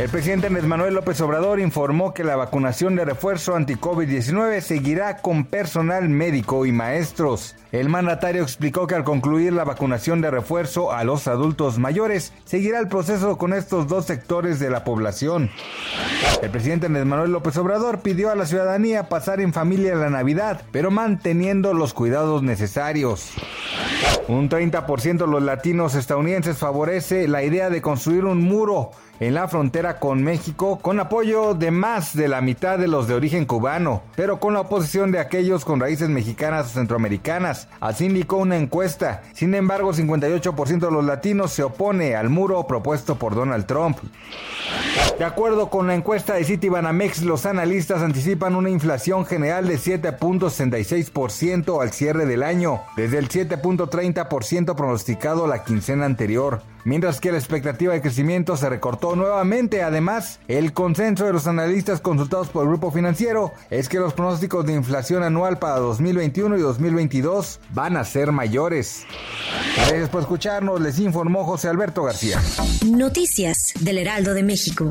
El presidente Andrés Manuel López Obrador informó que la vacunación de refuerzo anti-COVID-19 seguirá con personal médico y maestros. El mandatario explicó que al concluir la vacunación de refuerzo a los adultos mayores, seguirá el proceso con estos dos sectores de la población. El presidente Andrés Manuel López Obrador pidió a la ciudadanía pasar en familia la Navidad, pero manteniendo los cuidados necesarios. Un 30% de los latinos estadounidenses favorece la idea de construir un muro en la frontera con México con apoyo de más de la mitad de los de origen cubano, pero con la oposición de aquellos con raíces mexicanas o centroamericanas. Así indicó una encuesta. Sin embargo, 58% de los latinos se opone al muro propuesto por Donald Trump. De acuerdo con la encuesta de Citibanamex, los analistas anticipan una inflación general de 7.66% al cierre del año, desde el 7.30% pronosticado la quincena anterior mientras que la expectativa de crecimiento se recortó nuevamente. Además, el consenso de los analistas consultados por el grupo financiero es que los pronósticos de inflación anual para 2021 y 2022 van a ser mayores. Gracias por escucharnos, les informó José Alberto García. Noticias del Heraldo de México.